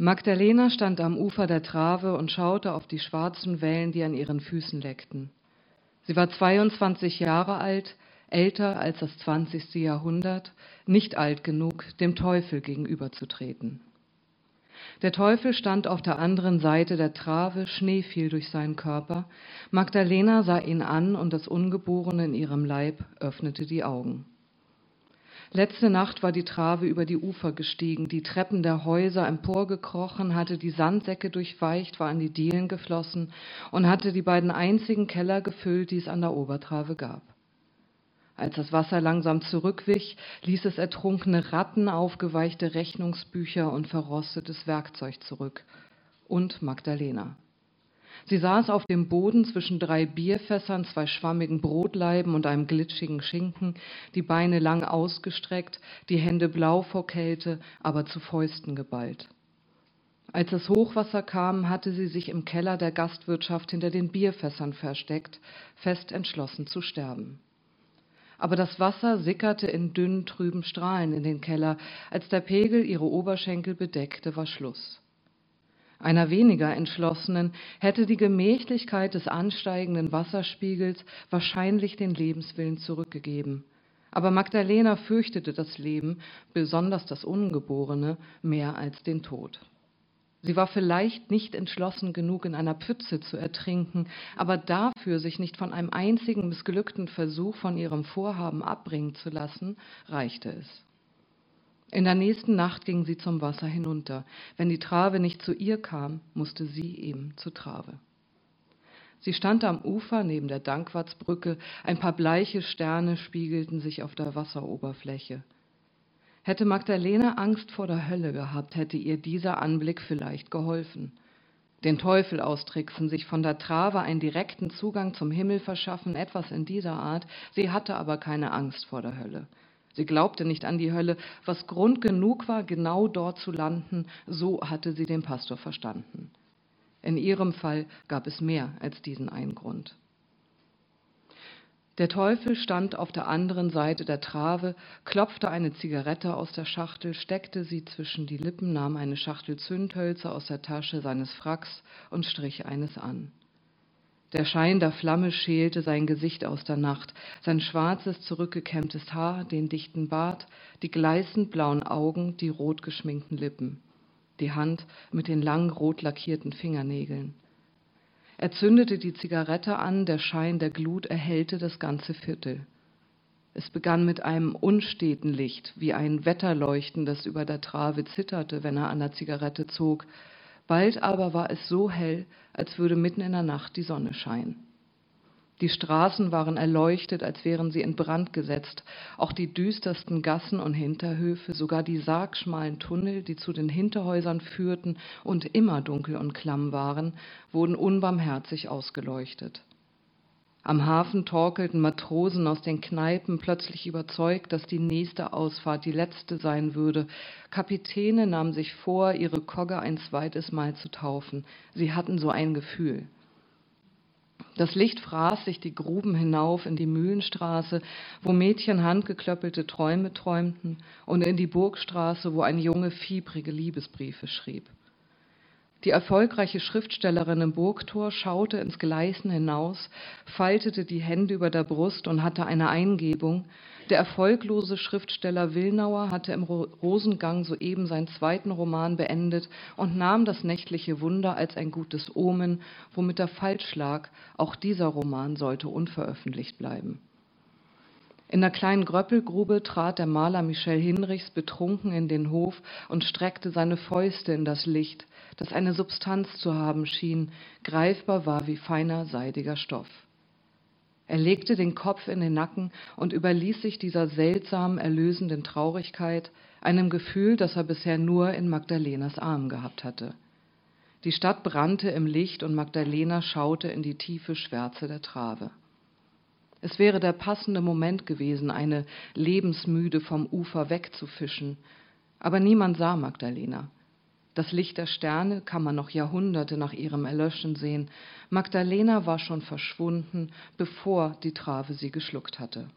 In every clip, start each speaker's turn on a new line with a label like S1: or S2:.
S1: Magdalena stand am Ufer der Trave und schaute auf die schwarzen Wellen, die an ihren Füßen leckten. Sie war 22 Jahre alt, älter als das 20. Jahrhundert, nicht alt genug, dem Teufel gegenüberzutreten. Der Teufel stand auf der anderen Seite der Trave, Schnee fiel durch seinen Körper. Magdalena sah ihn an und das Ungeborene in ihrem Leib öffnete die Augen. Letzte Nacht war die Trave über die Ufer gestiegen, die Treppen der Häuser emporgekrochen, hatte die Sandsäcke durchweicht, war an die Dielen geflossen und hatte die beiden einzigen Keller gefüllt, die es an der Obertrave gab. Als das Wasser langsam zurückwich, ließ es ertrunkene Ratten, aufgeweichte Rechnungsbücher und verrostetes Werkzeug zurück. Und Magdalena. Sie saß auf dem Boden zwischen drei Bierfässern, zwei schwammigen Brotleiben und einem glitschigen Schinken, die Beine lang ausgestreckt, die Hände blau vor Kälte, aber zu Fäusten geballt. Als das Hochwasser kam, hatte sie sich im Keller der Gastwirtschaft hinter den Bierfässern versteckt, fest entschlossen zu sterben. Aber das Wasser sickerte in dünnen, trüben Strahlen in den Keller. Als der Pegel ihre Oberschenkel bedeckte, war Schluss. Einer weniger entschlossenen hätte die Gemächlichkeit des ansteigenden Wasserspiegels wahrscheinlich den Lebenswillen zurückgegeben. Aber Magdalena fürchtete das Leben, besonders das Ungeborene, mehr als den Tod. Sie war vielleicht nicht entschlossen genug, in einer Pfütze zu ertrinken, aber dafür, sich nicht von einem einzigen missglückten Versuch von ihrem Vorhaben abbringen zu lassen, reichte es. In der nächsten Nacht ging sie zum Wasser hinunter. Wenn die Trave nicht zu ihr kam, musste sie eben zur Trave. Sie stand am Ufer neben der Dankwartsbrücke, ein paar bleiche Sterne spiegelten sich auf der Wasseroberfläche. Hätte Magdalena Angst vor der Hölle gehabt, hätte ihr dieser Anblick vielleicht geholfen. Den Teufel austricksen, sich von der Trave einen direkten Zugang zum Himmel verschaffen, etwas in dieser Art. Sie hatte aber keine Angst vor der Hölle. Sie glaubte nicht an die Hölle, was Grund genug war, genau dort zu landen, so hatte sie den Pastor verstanden. In ihrem Fall gab es mehr als diesen einen Grund. Der Teufel stand auf der anderen Seite der Trave, klopfte eine Zigarette aus der Schachtel, steckte sie zwischen die Lippen, nahm eine Schachtel Zündhölzer aus der Tasche seines Fracks und strich eines an. Der Schein der Flamme schälte sein Gesicht aus der Nacht, sein schwarzes, zurückgekämmtes Haar, den dichten Bart, die gleißend blauen Augen, die rot geschminkten Lippen, die Hand mit den lang rot lackierten Fingernägeln. Er zündete die Zigarette an, der Schein der Glut erhellte das ganze Viertel. Es begann mit einem unsteten Licht, wie ein Wetterleuchten, das über der Trave zitterte, wenn er an der Zigarette zog, Bald aber war es so hell, als würde mitten in der Nacht die Sonne scheinen. Die Straßen waren erleuchtet, als wären sie in Brand gesetzt. Auch die düstersten Gassen und Hinterhöfe, sogar die sargschmalen Tunnel, die zu den Hinterhäusern führten und immer dunkel und klamm waren, wurden unbarmherzig ausgeleuchtet. Am Hafen torkelten Matrosen aus den Kneipen, plötzlich überzeugt, dass die nächste Ausfahrt die letzte sein würde. Kapitäne nahmen sich vor, ihre Kogge ein zweites Mal zu taufen. Sie hatten so ein Gefühl. Das Licht fraß sich die Gruben hinauf in die Mühlenstraße, wo Mädchen handgeklöppelte Träume träumten, und in die Burgstraße, wo ein Junge fiebrige Liebesbriefe schrieb. Die erfolgreiche Schriftstellerin im Burgtor schaute ins Gleisen hinaus, faltete die Hände über der Brust und hatte eine Eingebung. Der erfolglose Schriftsteller Willnauer hatte im Rosengang soeben seinen zweiten Roman beendet und nahm das nächtliche Wunder als ein gutes Omen, womit er falsch lag. Auch dieser Roman sollte unveröffentlicht bleiben. In der kleinen Gröppelgrube trat der Maler Michel Hinrichs betrunken in den Hof und streckte seine Fäuste in das Licht, das eine Substanz zu haben schien, greifbar war wie feiner seidiger Stoff. Er legte den Kopf in den Nacken und überließ sich dieser seltsamen, erlösenden Traurigkeit, einem Gefühl, das er bisher nur in Magdalenas Arm gehabt hatte. Die Stadt brannte im Licht und Magdalena schaute in die tiefe Schwärze der Trave. Es wäre der passende Moment gewesen, eine lebensmüde vom Ufer wegzufischen. Aber niemand sah Magdalena. Das Licht der Sterne kann man noch Jahrhunderte nach ihrem Erlöschen sehen. Magdalena war schon verschwunden, bevor die Trave sie geschluckt hatte.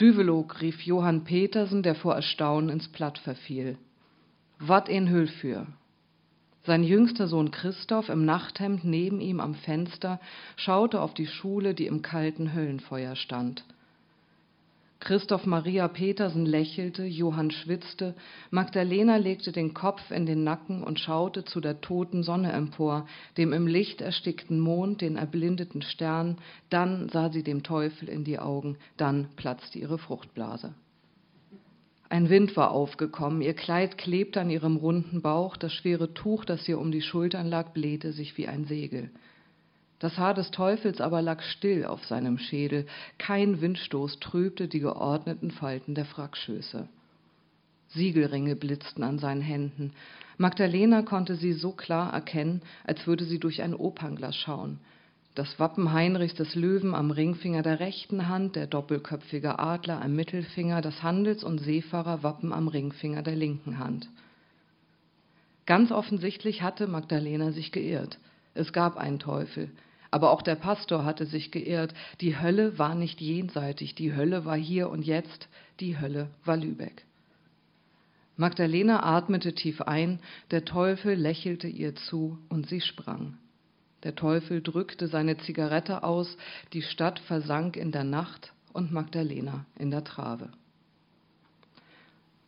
S1: Düvelog, rief Johann Petersen, der vor Erstaunen ins Platt verfiel. wat en Hüll für. Sein jüngster Sohn Christoph im Nachthemd neben ihm am Fenster schaute auf die Schule, die im kalten Höllenfeuer stand. Christoph Maria Petersen lächelte, Johann schwitzte, Magdalena legte den Kopf in den Nacken und schaute zu der toten Sonne empor, dem im Licht erstickten Mond, den erblindeten Stern, dann sah sie dem Teufel in die Augen, dann platzte ihre Fruchtblase. Ein Wind war aufgekommen, ihr Kleid klebte an ihrem runden Bauch, das schwere Tuch, das ihr um die Schultern lag, blähte sich wie ein Segel. Das Haar des Teufels aber lag still auf seinem Schädel, kein Windstoß trübte die geordneten Falten der Frackschöße. Siegelringe blitzten an seinen Händen. Magdalena konnte sie so klar erkennen, als würde sie durch ein Opernglas schauen. Das Wappen Heinrichs des Löwen am Ringfinger der rechten Hand, der doppelköpfige Adler am Mittelfinger, das Handels- und Seefahrerwappen am Ringfinger der linken Hand. Ganz offensichtlich hatte Magdalena sich geirrt. Es gab einen Teufel. Aber auch der Pastor hatte sich geirrt. Die Hölle war nicht jenseitig, die Hölle war hier und jetzt, die Hölle war Lübeck. Magdalena atmete tief ein, der Teufel lächelte ihr zu und sie sprang. Der Teufel drückte seine Zigarette aus, die Stadt versank in der Nacht und Magdalena in der Trave.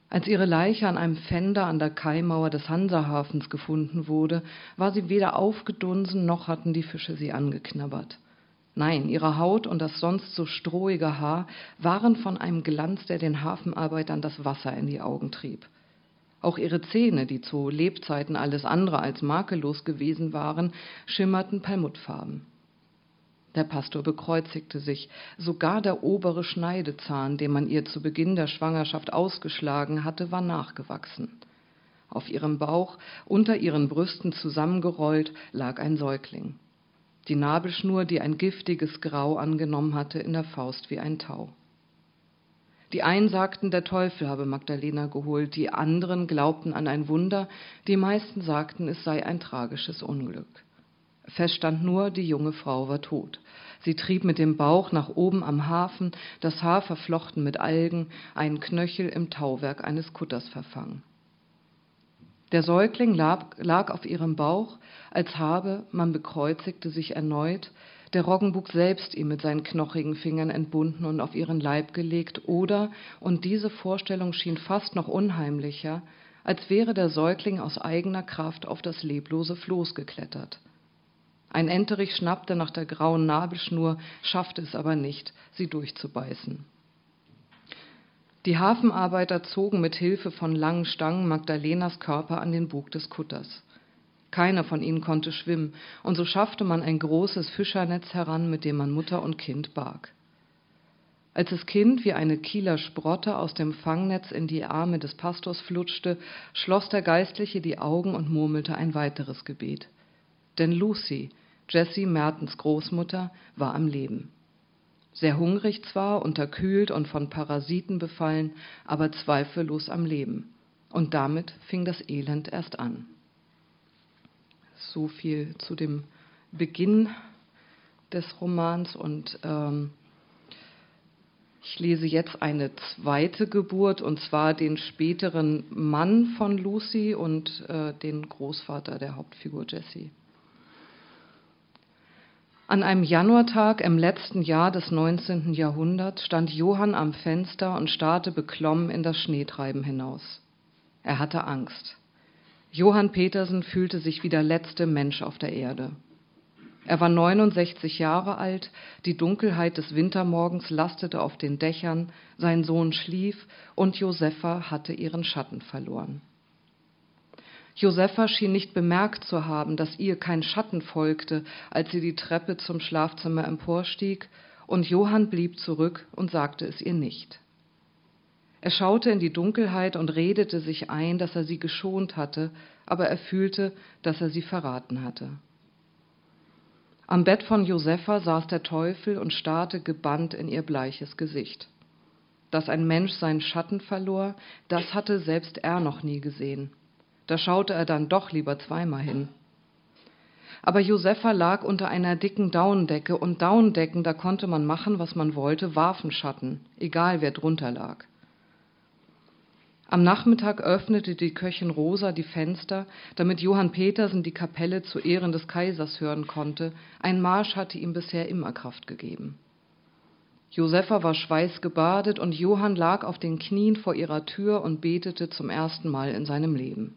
S1: Als ihre Leiche an einem Fender an der Kaimauer des Hansahafens gefunden wurde, war sie weder aufgedunsen noch hatten die Fische sie angeknabbert. Nein, ihre Haut und das sonst so strohige Haar waren von einem Glanz, der den Hafenarbeitern das Wasser in die Augen trieb. Auch ihre Zähne, die zu Lebzeiten alles andere als makellos gewesen waren, schimmerten perlmuttfarben. Der Pastor bekreuzigte sich. Sogar der obere Schneidezahn, den man ihr zu Beginn der Schwangerschaft ausgeschlagen hatte, war nachgewachsen. Auf ihrem Bauch, unter ihren Brüsten zusammengerollt, lag ein Säugling. Die Nabelschnur, die ein giftiges Grau angenommen hatte, in der Faust wie ein Tau. Die einen sagten, der Teufel habe Magdalena geholt, die anderen glaubten an ein Wunder, die meisten sagten, es sei ein tragisches Unglück. Fest stand nur, die junge Frau war tot. Sie trieb mit dem Bauch nach oben am Hafen, das Haar verflochten mit Algen, einen Knöchel im Tauwerk eines Kutters verfangen. Der Säugling lag, lag auf ihrem Bauch, als habe, man bekreuzigte sich erneut, der Roggenbug selbst ihm mit seinen knochigen Fingern entbunden und auf ihren Leib gelegt, oder, und diese Vorstellung schien fast noch unheimlicher, als wäre der Säugling aus eigener Kraft auf das leblose Floß geklettert. Ein Enterich schnappte nach der grauen Nabelschnur, schaffte es aber nicht, sie durchzubeißen. Die Hafenarbeiter zogen mit Hilfe von langen Stangen Magdalenas Körper an den Bug des Kutters. Keiner von ihnen konnte schwimmen, und so schaffte man ein großes Fischernetz heran, mit dem man Mutter und Kind barg. Als das Kind wie eine Kieler Sprotte aus dem Fangnetz in die Arme des Pastors flutschte, schloss der Geistliche die Augen und murmelte ein weiteres Gebet. Denn Lucy, Jessie Mertens Großmutter, war am Leben. Sehr hungrig zwar, unterkühlt und von Parasiten befallen, aber zweifellos am Leben. Und damit fing das Elend erst an. So viel zu dem Beginn des Romans und ähm, ich lese jetzt eine zweite Geburt und zwar den späteren Mann von Lucy und äh, den Großvater der Hauptfigur Jessie. An einem Januartag im letzten Jahr des 19. Jahrhunderts stand Johann am Fenster und starrte beklommen in das Schneetreiben hinaus. Er hatte Angst. Johann Petersen fühlte sich wie der letzte Mensch auf der Erde. Er war 69 Jahre alt, die Dunkelheit des Wintermorgens lastete auf den Dächern, sein Sohn schlief und Josepha hatte ihren Schatten verloren. Josepha schien nicht bemerkt zu haben, dass ihr kein Schatten folgte, als sie die Treppe zum Schlafzimmer emporstieg, und Johann blieb zurück und sagte es ihr nicht. Er schaute in die Dunkelheit und redete sich ein, dass er sie geschont hatte, aber er fühlte, dass er sie verraten hatte. Am Bett von Josepha saß der Teufel und starrte gebannt in ihr bleiches Gesicht. Dass ein Mensch seinen Schatten verlor, das hatte selbst er noch nie gesehen. Da schaute er dann doch lieber zweimal hin. Aber Josepha lag unter einer dicken Daunendecke und Daunendecken, da konnte man machen, was man wollte, warfen Schatten, egal wer drunter lag. Am Nachmittag öffnete die Köchin Rosa die Fenster, damit Johann Petersen die Kapelle zu Ehren des Kaisers hören konnte. Ein Marsch hatte ihm bisher immer Kraft gegeben. Josepha war schweißgebadet und Johann lag auf den Knien vor ihrer Tür und betete zum ersten Mal in seinem Leben.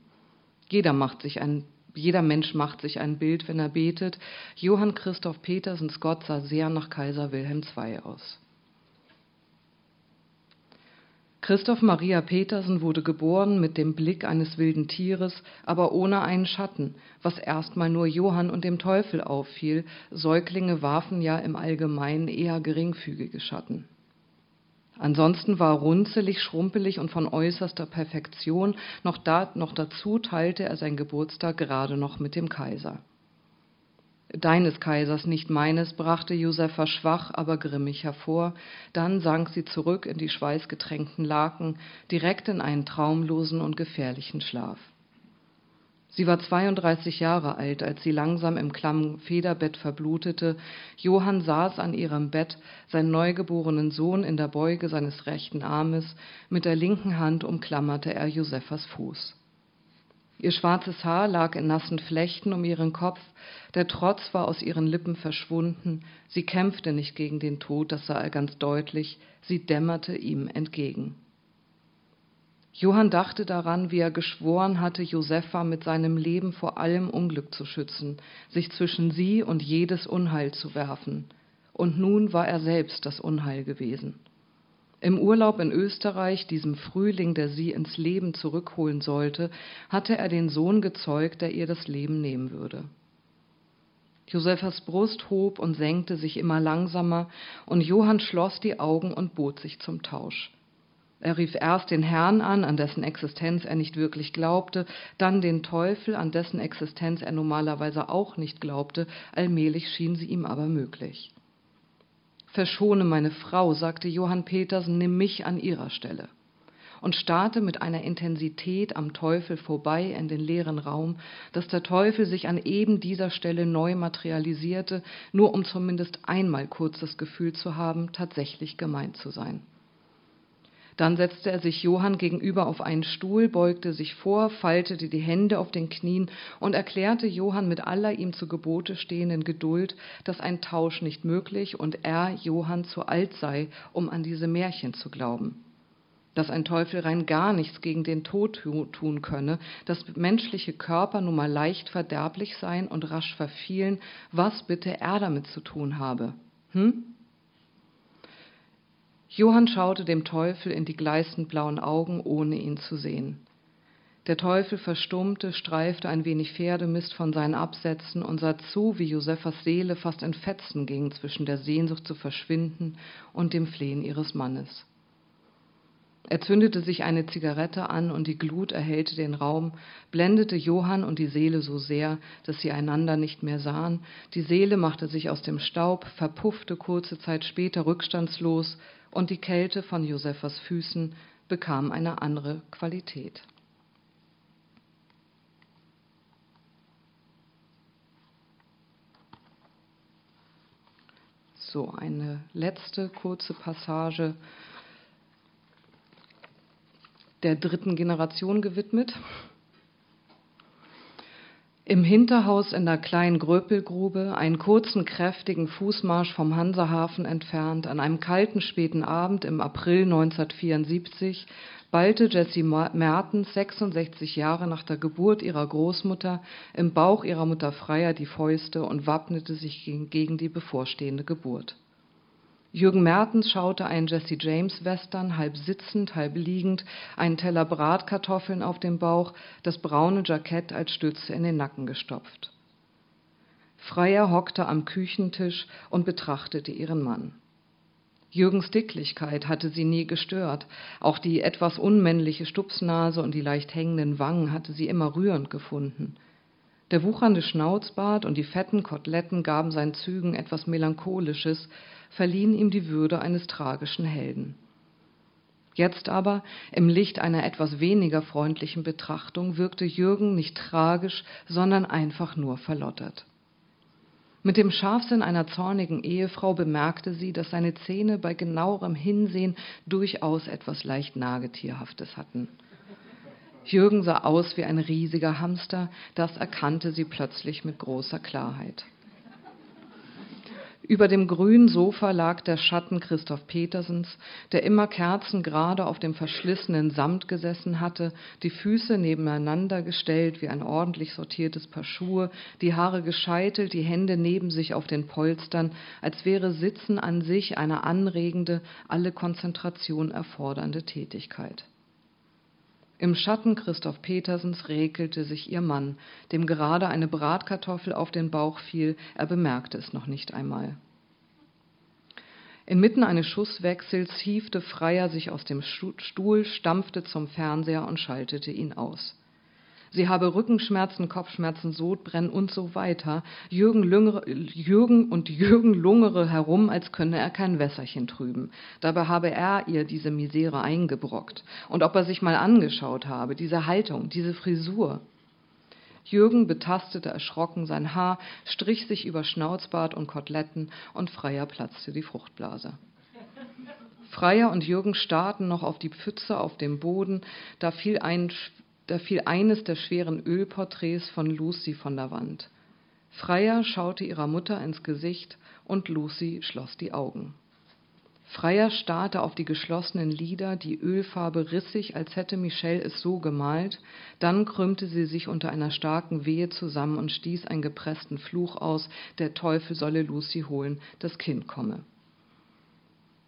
S1: Jeder macht sich ein jeder Mensch macht sich ein Bild, wenn er betet. Johann Christoph Petersens Gott sah sehr nach Kaiser Wilhelm II aus. Christoph Maria Petersen wurde geboren mit dem Blick eines wilden Tieres, aber ohne einen Schatten, was erstmal nur Johann und dem Teufel auffiel. Säuglinge warfen ja im Allgemeinen eher geringfügige Schatten. Ansonsten war runzelig, schrumpelig und von äußerster Perfektion. Noch, da, noch dazu teilte er sein Geburtstag gerade noch mit dem Kaiser. Deines Kaisers, nicht meines, brachte Josepha schwach, aber grimmig hervor, dann sank sie zurück in die schweißgetränkten Laken, direkt in einen traumlosen und gefährlichen Schlaf. Sie war 32 Jahre alt, als sie langsam im klammen Federbett verblutete. Johann saß an ihrem Bett, seinen neugeborenen Sohn in der Beuge seines rechten Armes, mit der linken Hand umklammerte er Josephas Fuß. Ihr schwarzes Haar lag in nassen Flechten um ihren Kopf, der Trotz war aus ihren Lippen verschwunden, sie kämpfte nicht gegen den Tod, das sah er ganz deutlich, sie dämmerte ihm entgegen. Johann dachte daran, wie er geschworen hatte, Josepha mit seinem Leben vor allem Unglück zu schützen, sich zwischen sie und jedes Unheil zu werfen. Und nun war er selbst das Unheil gewesen. Im Urlaub in Österreich, diesem Frühling, der sie ins Leben zurückholen sollte, hatte er den Sohn gezeugt, der ihr das Leben nehmen würde. Josephas Brust hob und senkte sich immer langsamer, und Johann schloss die Augen und bot sich zum Tausch. Er rief erst den Herrn an, an dessen Existenz er nicht wirklich glaubte, dann den Teufel, an dessen Existenz er normalerweise auch nicht glaubte, allmählich schien sie ihm aber möglich. Verschone meine Frau, sagte Johann Petersen, nimm mich an ihrer Stelle und starrte mit einer Intensität am Teufel vorbei in den leeren Raum, dass der Teufel sich an eben dieser Stelle neu materialisierte, nur um zumindest einmal kurz das Gefühl zu haben, tatsächlich gemeint zu sein. Dann setzte er sich Johann gegenüber auf einen Stuhl, beugte sich vor, faltete die Hände auf den Knien und erklärte Johann mit aller ihm zu Gebote stehenden Geduld, dass ein Tausch nicht möglich und er, Johann, zu alt sei, um an diese Märchen zu glauben. Dass ein Teufel rein gar nichts gegen den Tod tun könne, dass menschliche Körper nun mal leicht verderblich seien und rasch verfielen, was bitte er damit zu tun habe? Hm? Johann schaute dem Teufel in die gleißend blauen Augen, ohne ihn zu sehen. Der Teufel verstummte, streifte ein wenig Pferdemist von seinen Absätzen und sah zu, wie Josephas Seele fast in Fetzen ging zwischen der Sehnsucht zu verschwinden und dem Flehen ihres Mannes. Er zündete sich eine Zigarette an und die Glut erhellte den Raum, blendete Johann und die Seele so sehr, dass sie einander nicht mehr sahen. Die Seele machte sich aus dem Staub, verpuffte kurze Zeit später rückstandslos und die Kälte von Josephas Füßen bekam eine andere Qualität. So, eine letzte kurze Passage der dritten Generation gewidmet. Im Hinterhaus in der kleinen Gröpelgrube, einen kurzen, kräftigen Fußmarsch vom Hansahafen entfernt, an einem kalten, späten Abend im April 1974, ballte Jessie Mertens, 66 Jahre nach der Geburt ihrer Großmutter, im Bauch ihrer Mutter Freier die Fäuste und wappnete sich gegen die bevorstehende Geburt. Jürgen Mertens schaute einen Jesse James Western, halb sitzend, halb liegend, einen Teller Bratkartoffeln auf dem Bauch, das braune Jackett als Stütze in den Nacken gestopft. Freier hockte am Küchentisch und betrachtete ihren Mann. Jürgens Dicklichkeit hatte sie nie gestört. Auch die etwas unmännliche Stupsnase und die leicht hängenden Wangen hatte sie immer rührend gefunden. Der wuchernde Schnauzbart und die fetten Koteletten gaben seinen Zügen etwas Melancholisches, verliehen ihm die Würde eines tragischen Helden. Jetzt aber, im Licht einer etwas weniger freundlichen Betrachtung, wirkte Jürgen nicht tragisch, sondern einfach nur verlottert. Mit dem Scharfsinn einer zornigen Ehefrau bemerkte sie, dass seine Zähne bei genauerem Hinsehen durchaus etwas leicht Nagetierhaftes hatten. Jürgen sah aus wie ein riesiger Hamster, das erkannte sie plötzlich mit großer Klarheit. Über dem grünen Sofa lag der Schatten Christoph Petersens, der immer kerzengerade auf dem verschlissenen Samt gesessen hatte, die Füße nebeneinander gestellt wie ein ordentlich sortiertes Paar Schuhe, die Haare gescheitelt, die Hände neben sich auf den Polstern, als wäre Sitzen an sich eine anregende, alle Konzentration erfordernde Tätigkeit. Im Schatten Christoph Petersens räkelte sich ihr Mann, dem gerade eine Bratkartoffel auf den Bauch fiel, er bemerkte es noch nicht einmal. Inmitten eines Schusswechsels hiefte Freier sich aus dem Stuhl, stampfte zum Fernseher und schaltete ihn aus. Sie habe Rückenschmerzen, Kopfschmerzen, Sodbrennen und so weiter. Jürgen, Lüngere, Jürgen und Jürgen lungere herum, als könne er kein Wässerchen trüben. Dabei habe er ihr diese Misere eingebrockt. Und ob er sich mal angeschaut habe, diese Haltung, diese Frisur. Jürgen betastete erschrocken sein Haar, strich sich über Schnauzbart und Koteletten und Freier platzte die Fruchtblase. Freier und Jürgen starrten noch auf die Pfütze auf dem Boden, da fiel ein da fiel eines der schweren Ölporträts von Lucy von der Wand. Freier schaute ihrer Mutter ins Gesicht und Lucy schloss die Augen. Freier starrte auf die geschlossenen Lider, die Ölfarbe riss sich, als hätte Michelle es so gemalt, dann krümmte sie sich unter einer starken Wehe zusammen und stieß einen gepressten Fluch aus, der Teufel solle Lucy holen, das Kind komme.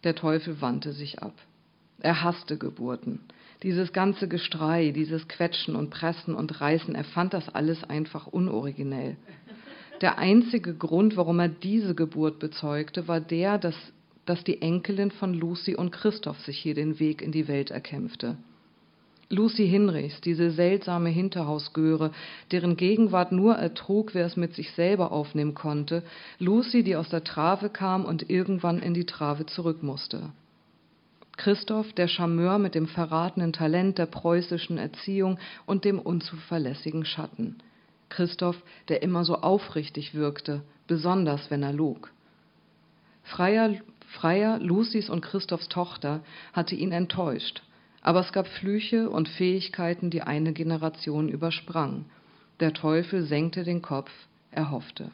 S1: Der Teufel wandte sich ab. Er hasste Geburten. Dieses ganze Gestrei, dieses Quetschen und Pressen und Reißen, er fand das alles einfach unoriginell. Der einzige Grund, warum er diese Geburt bezeugte, war der, dass, dass die Enkelin von Lucy und Christoph sich hier den Weg in die Welt erkämpfte. Lucy Hinrichs, diese seltsame Hinterhausgöre, deren Gegenwart nur ertrug, wer es mit sich selber aufnehmen konnte, Lucy, die aus der Trave kam und irgendwann in die Trave zurück musste. Christoph, der Charmeur mit dem verratenen Talent der preußischen Erziehung und dem unzuverlässigen Schatten. Christoph, der immer so aufrichtig wirkte, besonders wenn er log. Freier, Freier, Lucys und Christophs Tochter, hatte ihn enttäuscht, aber es gab Flüche und Fähigkeiten, die eine Generation übersprang. Der Teufel senkte den Kopf, er hoffte.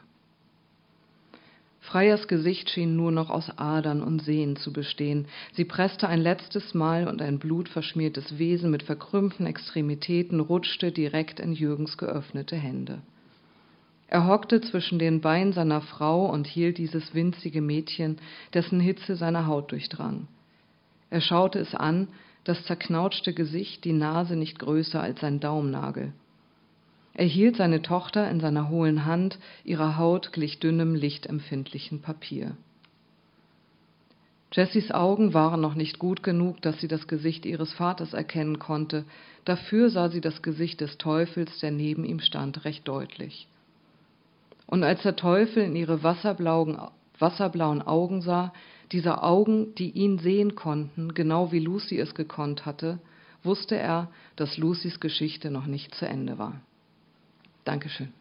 S1: Freiers Gesicht schien nur noch aus Adern und Sehnen zu bestehen. Sie presste ein letztes Mal und ein blutverschmiertes Wesen mit verkrümmten Extremitäten rutschte direkt in Jürgens geöffnete Hände. Er hockte zwischen den Beinen seiner Frau und hielt dieses winzige Mädchen, dessen Hitze seine Haut durchdrang. Er schaute es an, das zerknautschte Gesicht, die Nase nicht größer als sein Daumennagel. Er hielt seine Tochter in seiner hohlen Hand, ihre Haut glich dünnem, lichtempfindlichen Papier. Jessys Augen waren noch nicht gut genug, dass sie das Gesicht ihres Vaters erkennen konnte, dafür sah sie das Gesicht des Teufels, der neben ihm stand, recht deutlich. Und als der Teufel in ihre wasserblauen, wasserblauen Augen sah, diese Augen, die ihn sehen konnten, genau wie Lucy es gekonnt hatte, wusste er, dass Lucys Geschichte noch nicht zu Ende war. Dankeschön.